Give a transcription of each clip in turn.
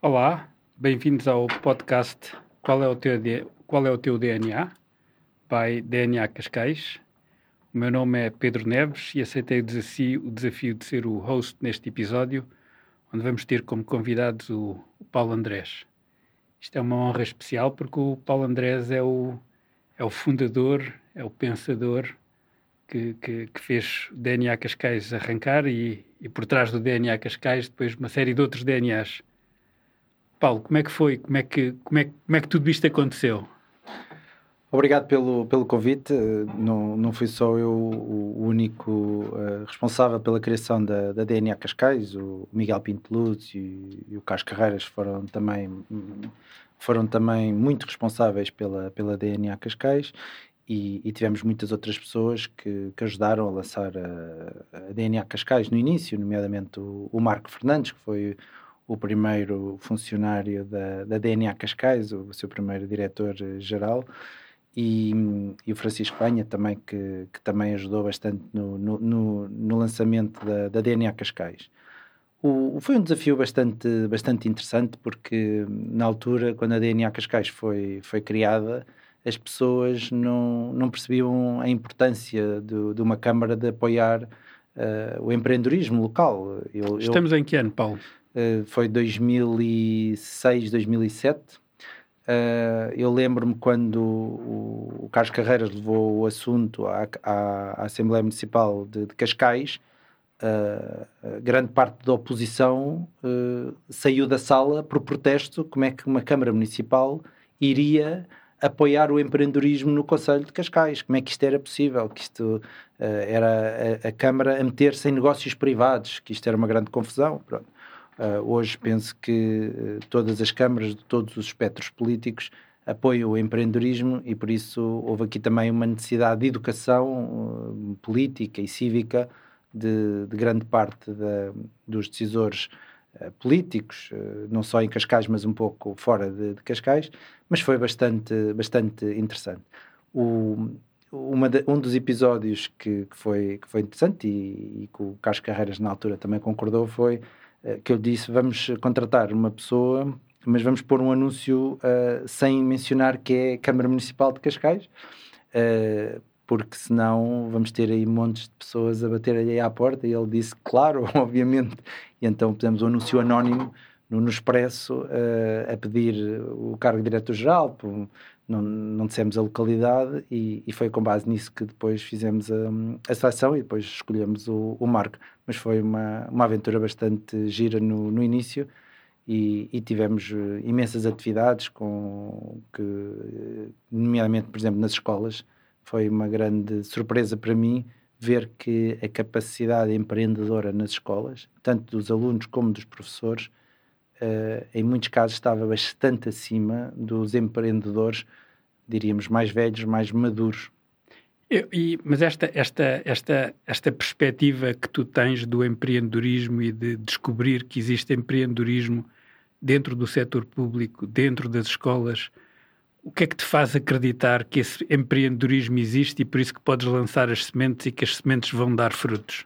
Olá, bem-vindos ao podcast Qual é o teu, Qual é o teu DNA? By DNA Cascais. O meu nome é Pedro Neves e aceitei o desafio, o desafio de ser o host neste episódio, onde vamos ter como convidados o, o Paulo Andrés. Isto é uma honra especial porque o Paulo Andrés é o, é o fundador, é o pensador que, que, que fez o DNA Cascais arrancar e, e por trás do DNA Cascais depois uma série de outros DNAs. Paulo, como é que foi? Como é que, como é, como é que tudo isto aconteceu? Obrigado pelo, pelo convite. Não, não fui só eu o único uh, responsável pela criação da, da DNA Cascais. O Miguel Pinto Luz e, e, o Carlos Carreiras foram também, foram também muito responsáveis pela, pela DNA Cascais. E, e tivemos muitas outras pessoas que, que ajudaram a lançar a, a, DNA Cascais no início, nomeadamente o, o Marco Fernandes, que foi o primeiro funcionário da, da DNA Cascais, o seu primeiro diretor-geral e, e, o Francisco Penha também, que, que também ajudou bastante no, no, no, no lançamento da, da, DNA Cascais. O, foi um desafio bastante, bastante interessante porque na altura, quando a DNA Cascais foi, foi criada, as pessoas não, não percebiam a importância de, de uma Câmara de apoiar uh, o empreendedorismo local. Eu, Estamos eu, em que ano, Paulo? Uh, foi 2006, 2007 Uh, eu lembro-me quando o, o, Carlos Carreiras levou o assunto à, à, Assembleia Municipal de, de Cascais, uh, grande parte da oposição uh, saiu da sala por protesto como é que uma Câmara Municipal iria apoiar o empreendedorismo no Conselho de Cascais, como é que isto era possível, que isto era a, a Câmara a meter-se em negócios privados, que isto era uma grande confusão, pronto. Uh, hoje penso que uh, todas as câmaras de todos os espectros políticos apoiam o empreendedorismo e por isso houve aqui também uma necessidade de educação uh, política e cívica de, de grande parte da, dos decisores políticos, não só em Cascais, mas um pouco fora de, de Cascais, mas foi bastante, bastante interessante. O, de, um dos episódios que, que, foi, que foi interessante e, e que o Carlos Carreiras na altura também concordou foi que eu disse: vamos contratar uma pessoa, mas vamos pôr um anúncio uh, sem mencionar que é Câmara Municipal de Cascais, uh, porque senão vamos ter aí montes de pessoas a bater aí à porta. E ele disse: claro, obviamente. E então pusemos um anúncio anónimo no, no Expresso uh, a pedir o cargo de diretor-geral. Não, não dissemos a localidade e, e, foi com base nisso que depois fizemos a, a seleção e depois escolhemos o, o marco. Mas foi uma, uma aventura bastante gira no, no início e, e, tivemos eh, imensas atividades com que, nomeadamente, por exemplo, nas escolas, foi uma grande surpresa para mim ver que a capacidade empreendedora nas escolas, tanto dos alunos como dos professores, uh, em muitos casos estava bastante acima dos empreendedores, diríamos, mais velhos, mais maduros. Eu, e, mas esta, esta, esta, esta perspectiva que tu tens do empreendedorismo e de descobrir que existe empreendedorismo dentro do setor público, dentro das escolas, o que é que te faz acreditar que esse empreendedorismo existe e por isso que podes lançar as sementes e que as sementes vão dar frutos?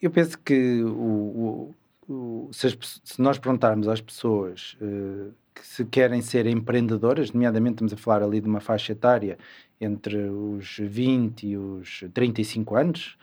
Eu penso que o, o, o, se, as, se, nós perguntarmos às pessoas uh, que se querem ser empreendedoras, nomeadamente estamos a falar ali de uma faixa etária entre os 20 e os 35 anos,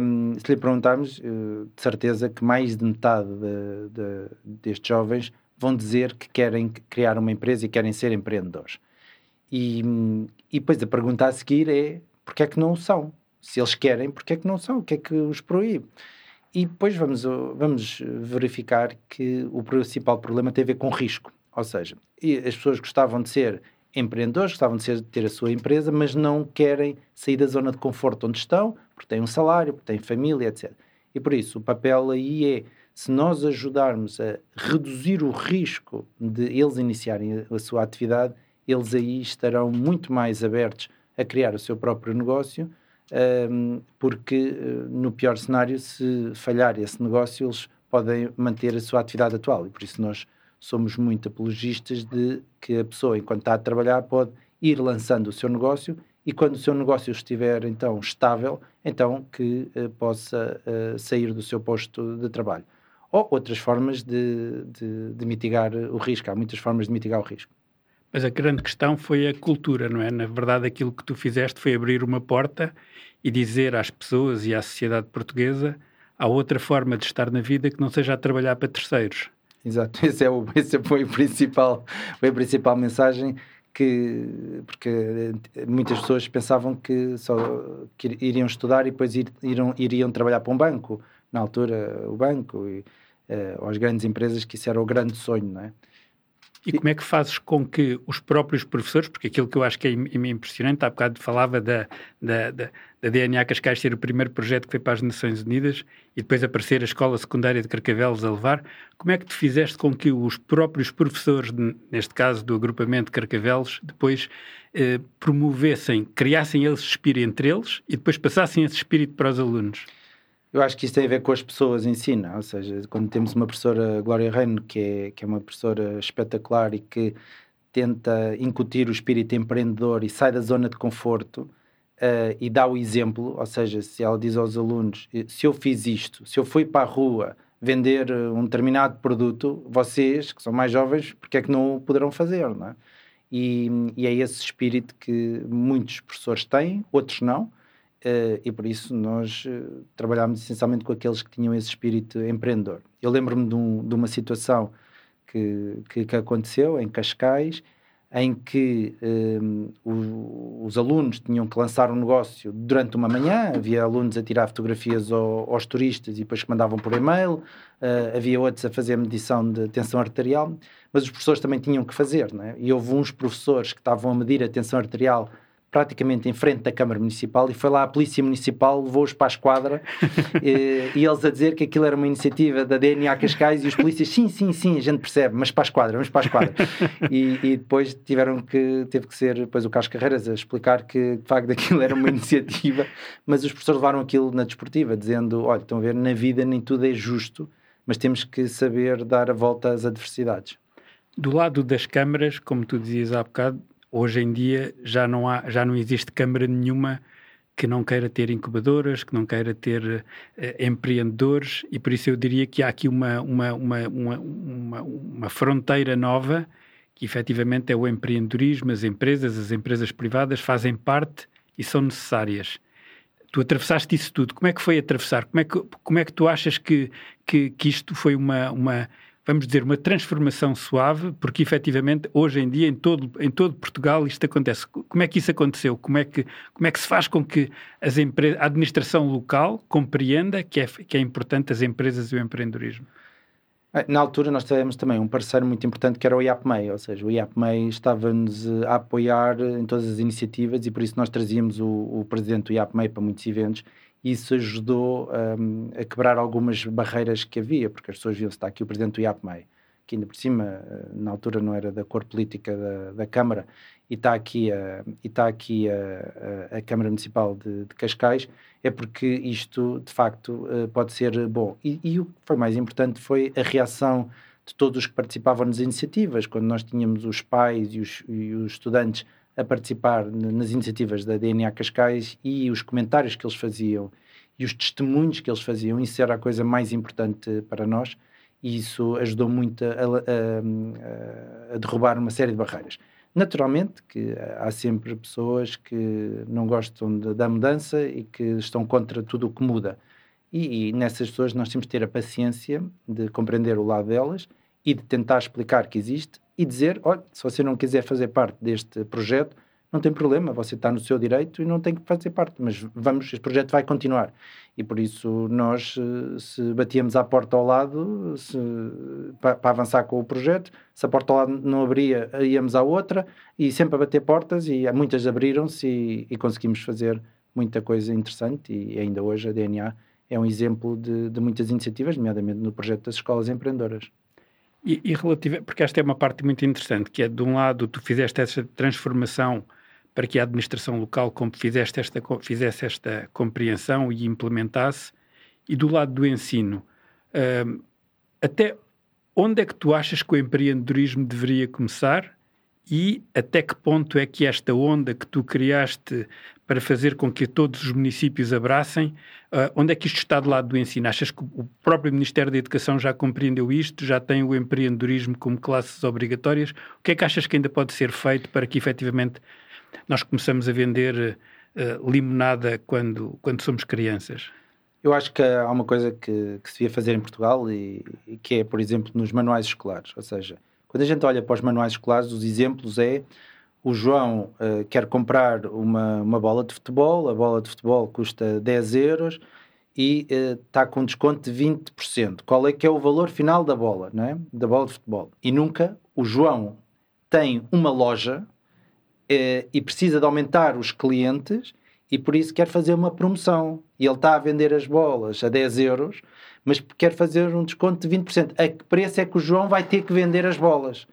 um, se lhe perguntarmos, uh, de certeza que mais de metade de, de, destes jovens vão dizer que querem criar uma empresa e querem ser empreendedores. E, e depois a pergunta a seguir é porque é que não o são? Se eles querem, porque é que não são? O que é que os proíbe? E depois vamos, vamos verificar que o principal problema tem a ver com risco. Ou seja, as pessoas gostavam de ser empreendedores, gostavam de, ser, ter a sua empresa, mas não querem sair da zona de conforto onde estão, porque têm um salário, porque têm família, etc. E por isso, o papel aí é, se nós ajudarmos a reduzir o risco de eles iniciarem a sua atividade, eles aí estarão muito mais abertos a criar o seu próprio negócio, um, porque uh, no pior cenário, se falhar esse negócio, eles podem manter a sua atividade atual. E por isso nós somos muito apologistas de que a pessoa, enquanto está a trabalhar, pode ir lançando o seu negócio e quando o seu negócio estiver então estável, então que uh, possa uh, sair do seu posto de trabalho. Ou outras formas de, de, de, mitigar o risco. Há muitas formas de mitigar o risco. Mas a grande questão foi a cultura, não é? Na verdade, aquilo que tu fizeste foi abrir uma porta e dizer às pessoas e à sociedade portuguesa há outra forma de estar na vida que não seja a trabalhar para terceiros. Exato, esse, é o, esse foi, o principal, foi a principal mensagem que porque muitas pessoas pensavam que só que iriam estudar e depois ir, iriam, iriam trabalhar para um banco na altura o banco e uh, as grandes empresas que isso era o grande sonho não é e como é que fazes com que os próprios professores, porque aquilo que eu acho que é impressionante, há bocado falava da, da, da, da DNA Cascais ser o primeiro projeto que foi para as Nações Unidas e depois aparecer a Escola Secundária de Carcavelos a levar, como é que tu fizeste com que os próprios professores, neste caso do agrupamento de Carcavelos, depois eh, promovessem, criassem eles espírito entre eles e depois passassem esse espírito para os alunos? Eu acho que isso tem a ver com as pessoas em si, não? ou seja, quando temos uma professora, Glória Reino, que é, que é uma professora espetacular e que tenta incutir o espírito empreendedor e sai da zona de conforto uh, e dá o exemplo, ou seja, se ela diz aos alunos, se eu fiz isto, se eu fui para a rua vender um determinado produto, vocês, que são mais jovens, porque é que não o poderão fazer, não é? E, e é esse espírito que muitos professores têm, outros não, Uh, e por isso nós uh, trabalhámos essencialmente com aqueles que tinham esse espírito empreendedor. Eu lembro-me de, um, de, uma situação que, que, que, aconteceu em Cascais, em que eh, os, os alunos tinham que lançar um negócio durante uma manhã, havia alunos a tirar fotografias ao, aos turistas e depois que mandavam por e-mail, uh, havia outros a fazer medição de tensão arterial, mas os professores também tinham que fazer, né? e houve uns professores que estavam a medir a tensão arterial praticamente em frente da Câmara Municipal e foi lá a Polícia Municipal, levou-os para a esquadra e, e, eles a dizer que aquilo era uma iniciativa da DNA Cascais e os polícias, sim, sim, sim, a gente percebe, mas para a esquadra, vamos para a esquadra. E, e depois tiveram que, teve que ser depois o Carlos Carreiras a explicar que de facto aquilo era uma iniciativa, mas os professores levaram aquilo na desportiva, dizendo, olha, estão a ver, na vida nem tudo é justo, mas temos que saber dar a volta às adversidades. Do lado das câmaras, como tu dizias há bocado, hoje em dia já não, há, já não existe Câmara nenhuma que não queira ter incubadoras, que não queira ter uh, empreendedores, e por isso eu diria que há aqui uma, uma, uma, uma, uma fronteira nova, que efetivamente é o empreendedorismo, as empresas, as empresas privadas fazem parte e são necessárias. Tu atravessaste isso tudo. Como é que foi atravessar? Como é que, como é que tu achas que, que, que isto foi uma, uma, vamos dizer, uma transformação suave, porque efetivamente hoje em dia em todo, em todo Portugal isto acontece. Como é que isso aconteceu? Como é que, como é que se faz com que as a administração local compreenda que é, que é importante as empresas e o empreendedorismo? Na altura nós tivemos também um parceiro muito importante que era o IAPMEI, ou seja, o IAPMEI estava-nos a apoiar em todas as iniciativas e por isso nós trazíamos o, o presidente do IAPMEI para muitos eventos isso ajudou um, a quebrar algumas barreiras que havia, porque as pessoas viam-se, está aqui o presidente do IAPMEI, que ainda por cima, eh, na altura não era da cor política da, da Câmara, e está aqui a, e está aqui a, a, a Câmara Municipal de, de, Cascais, é porque isto, de facto, eh, pode ser bom. E, e o que foi mais importante foi a reação de todos os que participavam nas iniciativas, quando nós tínhamos os pais e os, e os estudantes a participar nas iniciativas da DNA Cascais e os comentários que eles faziam e os testemunhos que eles faziam, isso era a coisa mais importante para nós e isso ajudou muito a, a, a derrubar uma série de barreiras. Naturalmente que há sempre pessoas que não gostam de, da mudança e que estão contra tudo o que muda. E, e, nessas pessoas nós temos de ter a paciência de compreender o lado delas e de tentar explicar que existe e dizer: olha, se você não quiser fazer parte deste projeto, não tem problema, você está no seu direito e não tem que fazer parte, mas vamos, este projeto vai continuar. E por isso nós, eh, se batíamos à porta ao lado se, para, para, avançar com o projeto, se a porta ao lado não abria, íamos à outra e sempre a bater portas e muitas abriram-se e, e, conseguimos fazer muita coisa interessante e ainda hoje a DNA é um exemplo de, de muitas iniciativas, nomeadamente no projeto das escolas empreendedoras. E, e relativa, porque esta é uma parte muito interessante, que é de um lado tu fizeste essa transformação para que a administração local fizesse esta, fizesse esta compreensão e implementasse, e do lado do ensino, uh, até onde é que tu achas que o empreendedorismo deveria começar e até que ponto é que esta onda que tu criaste para fazer com que todos os municípios abracem, uh, onde é que isto está do lado do ensino? Achas que o próprio Ministério da Educação já compreendeu isto, já tem o empreendedorismo como classes obrigatórias? O que é que achas que ainda pode ser feito para que efetivamente nós começamos a vender uh, limonada quando, quando somos crianças? Eu acho que há uma coisa que, que se devia fazer em Portugal e, e que é, por exemplo, nos manuais escolares, ou seja, quando a gente olha para os manuais escolares, os exemplos é o João uh, quer comprar uma, uma bola de futebol, a bola de futebol custa 10 euros e está uh, com desconto de 20%. Qual é que é o valor final da bola, não é? da bola de futebol? E nunca o João tem uma loja uh, e precisa de aumentar os clientes e por isso quer fazer uma promoção. E ele está a vender as bolas a 10 euros mas quer fazer um desconto de 20%. A que preço é que o João vai ter que vender as bolas?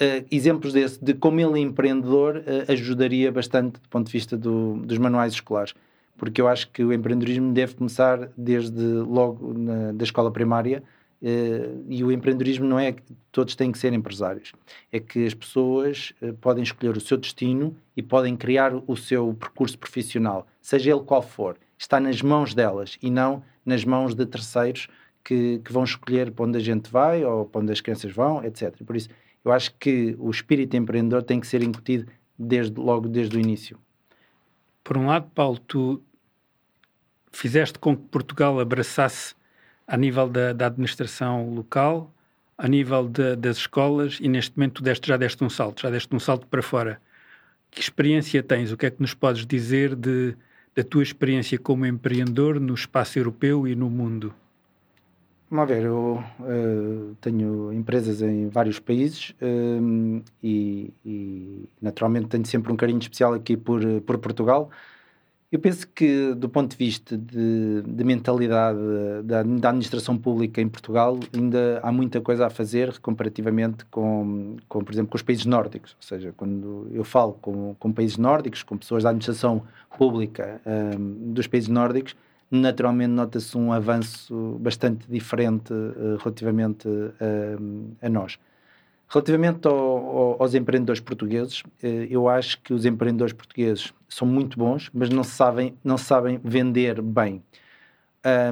Uh, exemplos desse, de como ele, empreendedor, uh, ajudaria bastante do ponto de vista do, dos manuais escolares. Porque eu acho que o empreendedorismo deve começar desde logo na, da escola primária uh, e o empreendedorismo não é que todos têm que ser empresários. É que as pessoas podem escolher o seu destino e podem criar o seu percurso profissional, seja ele qual for. Está nas mãos delas e não nas mãos de terceiros que, que, vão escolher para onde a gente vai ou para onde as crianças vão, etc. Por isso, eu acho que o espírito empreendedor tem que ser incutido desde, logo desde o início. Por um lado, Paulo, tu fizeste com que Portugal abraçasse a nível da, da administração local, a nível de, das escolas, e neste momento deste, já deste um salto, já deste um salto para fora. Que experiência tens? O que é que nos podes dizer de da tua experiência como empreendedor no espaço europeu e no mundo? Vamos ver, eu uh, tenho empresas em vários países uh, e, e, naturalmente tenho sempre um carinho especial aqui por, por Portugal. Eu penso que, do ponto de vista de, de mentalidade da, da, administração pública em Portugal, ainda há muita coisa a fazer comparativamente com, com por exemplo, com os países nórdicos. Ou seja, quando eu falo com, com países nórdicos, com pessoas da administração pública um, dos países nórdicos, naturalmente nota-se um avanço bastante diferente uh, relativamente uh, a nós. Relativamente ao, ao, aos empreendedores portugueses, uh, eu acho que os empreendedores portugueses são muito bons, mas não sabem, não sabem vender bem.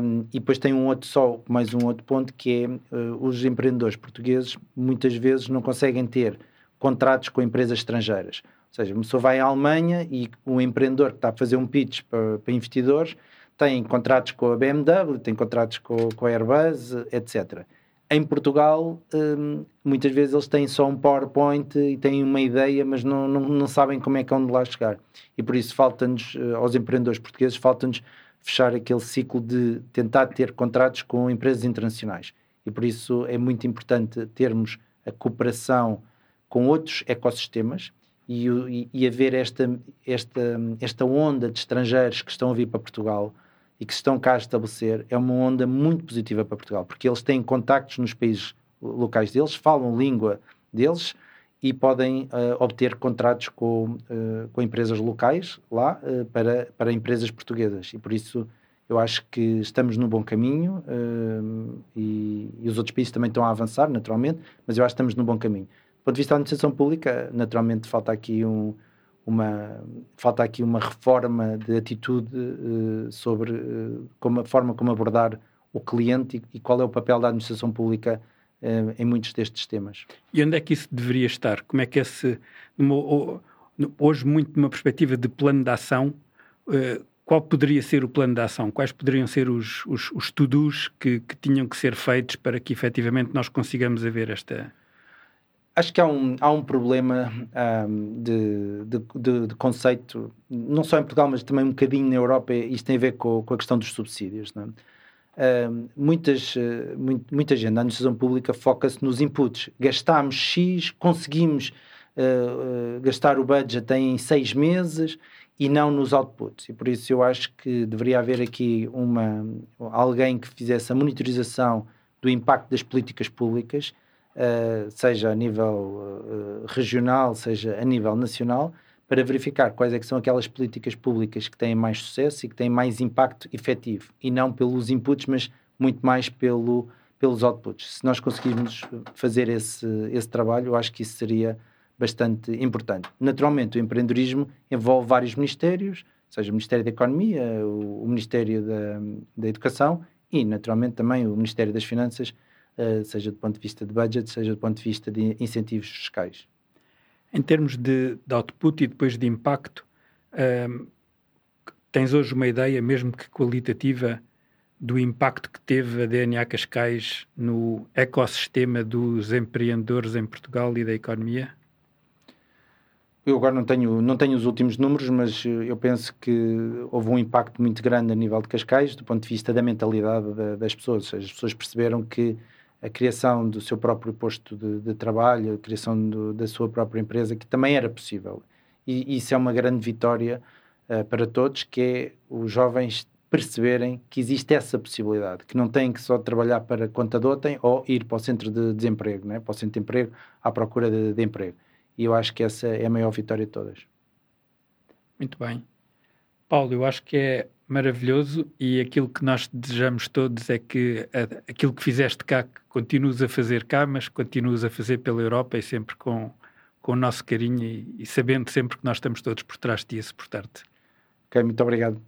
Um, e depois tem um outro só, mais um outro ponto, que é os empreendedores portugueses muitas vezes não conseguem ter contratos com empresas estrangeiras. Ou seja, uma pessoa vai à Alemanha e um empreendedor que está a fazer um pitch para, para investidores tem contratos com a BMW, tem contratos com, com a Airbus, etc. Em Portugal, hum, muitas vezes eles têm só um PowerPoint e têm uma ideia, mas não, não, não sabem como é que é onde lá chegar. E por isso falta-nos, eh, aos empreendedores portugueses, falta-nos fechar aquele ciclo de tentar ter contratos com empresas internacionais. E por isso é muito importante termos a cooperação com outros ecossistemas e, e, e haver esta, esta, esta onda de estrangeiros que estão a vir para Portugal e que estão cá a estabelecer é uma onda muito positiva para Portugal, porque eles têm contactos nos países locais deles, falam língua deles e podem uh, obter contratos com, uh, com empresas locais lá uh, para, para empresas portuguesas. E por isso eu acho que estamos no bom caminho e, e, os outros países também estão a avançar, naturalmente, mas eu acho que estamos no bom caminho ponto de vista da administração pública, naturalmente falta aqui um, uma falta aqui uma reforma de atitude uh, sobre uh, como a forma como abordar o cliente e, e, qual é o papel da administração pública uh, em muitos destes temas. E onde é que isso deveria estar? Como é que esse numa, hoje muito numa perspectiva de plano de ação qual poderia ser o plano de ação? Quais poderiam ser os, os, os to-dos que, que tinham que ser feitos para que efetivamente nós consigamos haver esta acho que há um, há um problema um, de, de, de, conceito, não só em Portugal, mas também um bocadinho na Europa, isto tem a ver com, com a questão dos subsídios. Não é? um, muitas, muito, muita gente na administração pública foca-se nos inputs. Gastámos X, conseguimos uh, uh, gastar o budget em seis meses e não nos outputs. E por isso eu acho que deveria haver aqui uma, alguém que fizesse a monitorização do impacto das políticas públicas uh, seja a nível uh, regional, seja a nível nacional, para verificar quais é são aquelas políticas públicas que têm mais sucesso e que têm mais impacto efetivo, e não pelos inputs, mas muito mais pelo, pelos outputs. Se nós conseguirmos fazer esse, esse trabalho, eu acho que isso seria bastante importante. Naturalmente, o empreendedorismo envolve vários ministérios, seja o Ministério da Economia, o, o Ministério da, da, Educação e, naturalmente, também o Ministério das Finanças, seja do ponto de vista de budget, seja do ponto de vista de incentivos fiscais. Em termos de, de output e depois de impacto, uh, tens hoje uma ideia, mesmo que qualitativa, do impacto que teve a DNA Cascais no ecossistema dos empreendedores em Portugal e da economia? Eu agora não tenho, não tenho os últimos números, mas eu penso que houve um impacto muito grande a nível de Cascais, do ponto de vista da mentalidade das pessoas. As pessoas perceberam que a criação do seu próprio posto de, de trabalho, a criação do, da sua própria empresa, que também era possível. E isso é uma grande vitória uh, para todos, que é os jovens perceberem que existe essa possibilidade, que não têm que só trabalhar para contador, têm, ou ir para o centro de desemprego, né? para o centro de emprego, à procura de, de emprego e eu acho que essa é a maior vitória de todas. Muito bem. Paulo, eu acho que é maravilhoso e aquilo que nós desejamos todos é que aquilo que fizeste cá, que continues a fazer cá, mas continues a fazer pela Europa e sempre com, com o nosso carinho e, e sabendo sempre que nós estamos todos por trás de ti a suportar-te. Ok, muito obrigado.